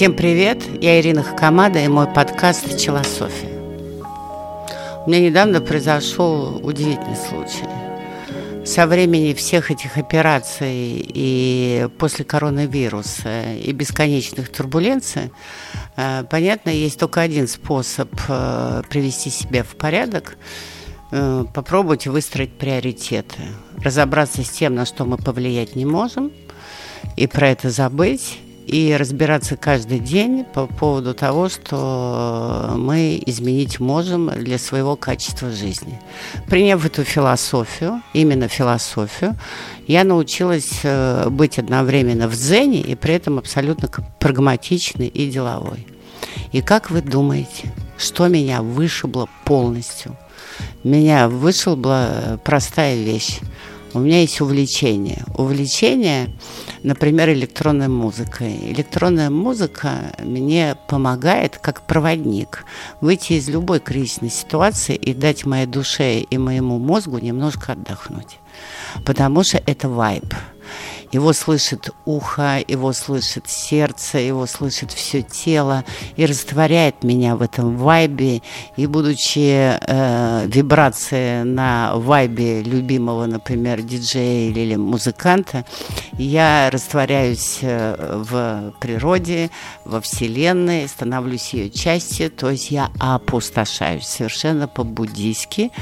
Всем привет, я Ирина Хакамада и мой подкаст «Челософия». У меня недавно произошел удивительный случай. Со времени всех этих операций и после коронавируса и бесконечных турбуленций, э, понятно, есть только один способ э, привести себя в порядок э, – попробовать выстроить приоритеты, разобраться с тем, на что мы повлиять не можем, и про это забыть, и разбираться каждый день по поводу того, что мы изменить можем для своего качества жизни. Приняв эту философию, именно философию, я научилась э, быть одновременно в дзене и при этом абсолютно прагматичной и деловой. И как вы думаете, что меня вышибло полностью? Меня вышибла простая вещь. У меня есть увлечение. Увлечение, например, электронной музыкой. Электронная музыка мне помогает, как проводник, выйти из любой кризисной ситуации и дать моей душе и моему мозгу немножко отдохнуть. Потому что это вайб. Его слышит ухо, его слышит сердце, его слышит все тело и растворяет меня в этом вайбе. И будучи э, вибрации на вайбе любимого, например, диджея или музыканта, я растворяюсь э, в природе, во Вселенной, становлюсь ее частью, то есть я опустошаюсь совершенно по-буддийски.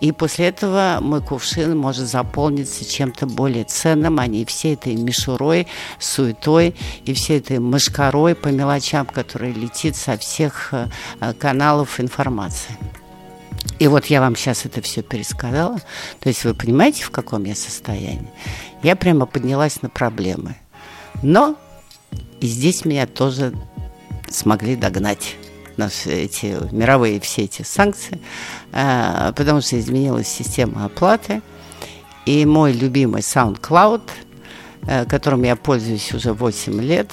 И после этого мой кувшин может заполниться чем-то более ценным, они все этой мишурой, суетой и всей этой мышкарой по мелочам, которая летит со всех э, каналов информации. И вот я вам сейчас это все пересказала. То есть вы понимаете, в каком я состоянии? Я прямо поднялась на проблемы. Но и здесь меня тоже смогли догнать наши эти мировые все эти санкции, э, потому что изменилась система оплаты. И мой любимый SoundCloud – которым я пользуюсь уже 8 лет,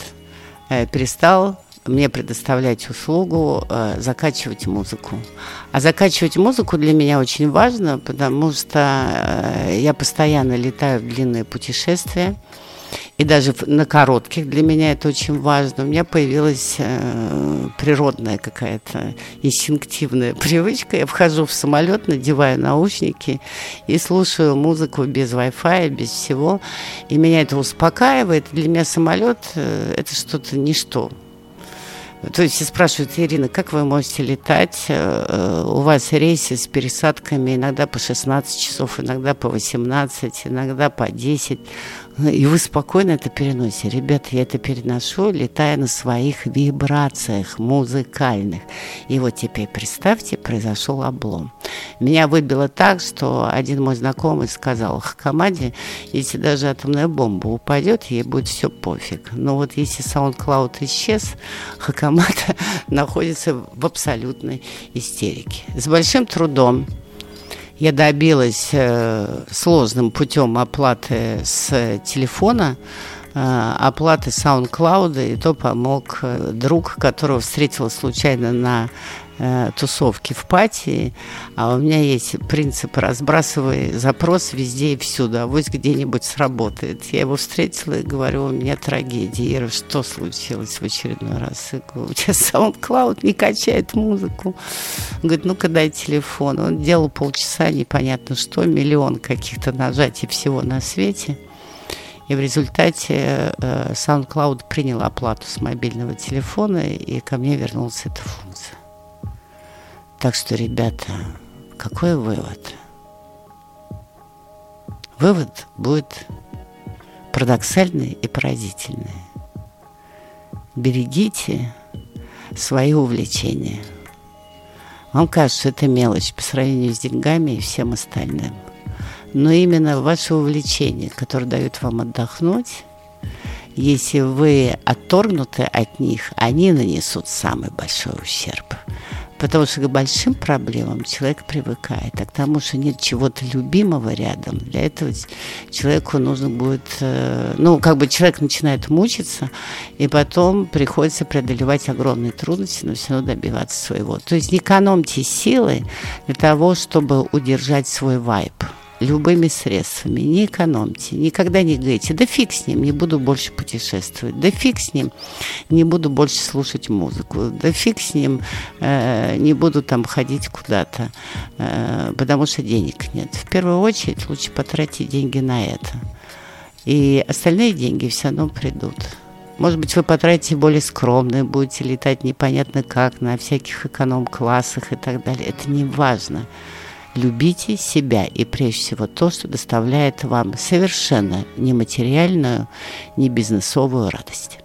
э, перестал мне предоставлять услугу э, закачивать музыку. А закачивать музыку для меня очень важно, потому что я постоянно летаю в длинные путешествия и даже на коротких для меня это очень важно. У меня появилась э, природная какая-то инстинктивная привычка. Я вхожу в самолет, надеваю наушники и слушаю музыку без Wi-Fi, без всего. И меня это успокаивает. Для меня самолет э, это что-то ничто. То есть спрашивают, Ирина, как вы можете летать? Э, у вас рейсы с пересадками иногда по 16 часов, иногда по 18, иногда по 10. И вы спокойно это переносите. Ребята, я это переношу, летая на своих вибрациях музыкальных. И вот теперь представьте, произошел облом. Меня выбило так, что один мой знакомый сказал, Хакамаде, если даже атомная бомба упадет, ей будет все пофиг. Но вот если SoundCloud исчез, Хакамада находится в абсолютной истерике. С большим трудом я добилась э, сложным путем оплаты с телефона, оплаты SoundCloud, и то помог э, друг, которого встретила случайно на э, тусовки в пати, а у меня есть принцип разбрасывай запрос везде и всюду, а вот где-нибудь сработает. Я его встретила и говорю, у меня трагедия. Ира, что случилось в очередной раз? Я говорю, у тебя SoundCloud не качает музыку. Он говорит, ну-ка дай телефон. Он делал полчаса, непонятно что, миллион каких-то нажатий всего на свете. И в результате э, SoundCloud принял оплату с мобильного телефона, и ко мне вернулась эта функция. Так что, ребята, какой вывод? Вывод будет парадоксальный и поразительный. Берегите свои увлечения. Вам кажется, это мелочь по сравнению с деньгами и всем остальным. Но именно ваше увлечение, которое дает вам отдохнуть, если вы отторгнуты от них, они нанесут самый большой ущерб. Потому что к большим проблемам человек привыкает, а к тому, что нет чего-то любимого рядом, для этого человеку нужно будет, э, ну, как бы человек начинает мучиться, и потом приходится преодолевать огромные трудности, но все равно добиваться своего. То есть не экономьте силы для того, чтобы удержать свой вайб любыми средствами. Не экономьте, никогда не говорите, да фиг с ним, не буду больше путешествовать, да фиг с ним, не буду больше слушать музыку, да фиг с ним, э, не буду там ходить куда-то, э, потому что денег нет. В первую очередь лучше потратить деньги на это. И остальные деньги все равно придут. Может быть, вы потратите более скромные, будете летать непонятно как, на всяких эконом-классах и так далее. Это не важно. Любите себя и прежде всего то, что доставляет вам совершенно нематериальную, не бизнесовую радость.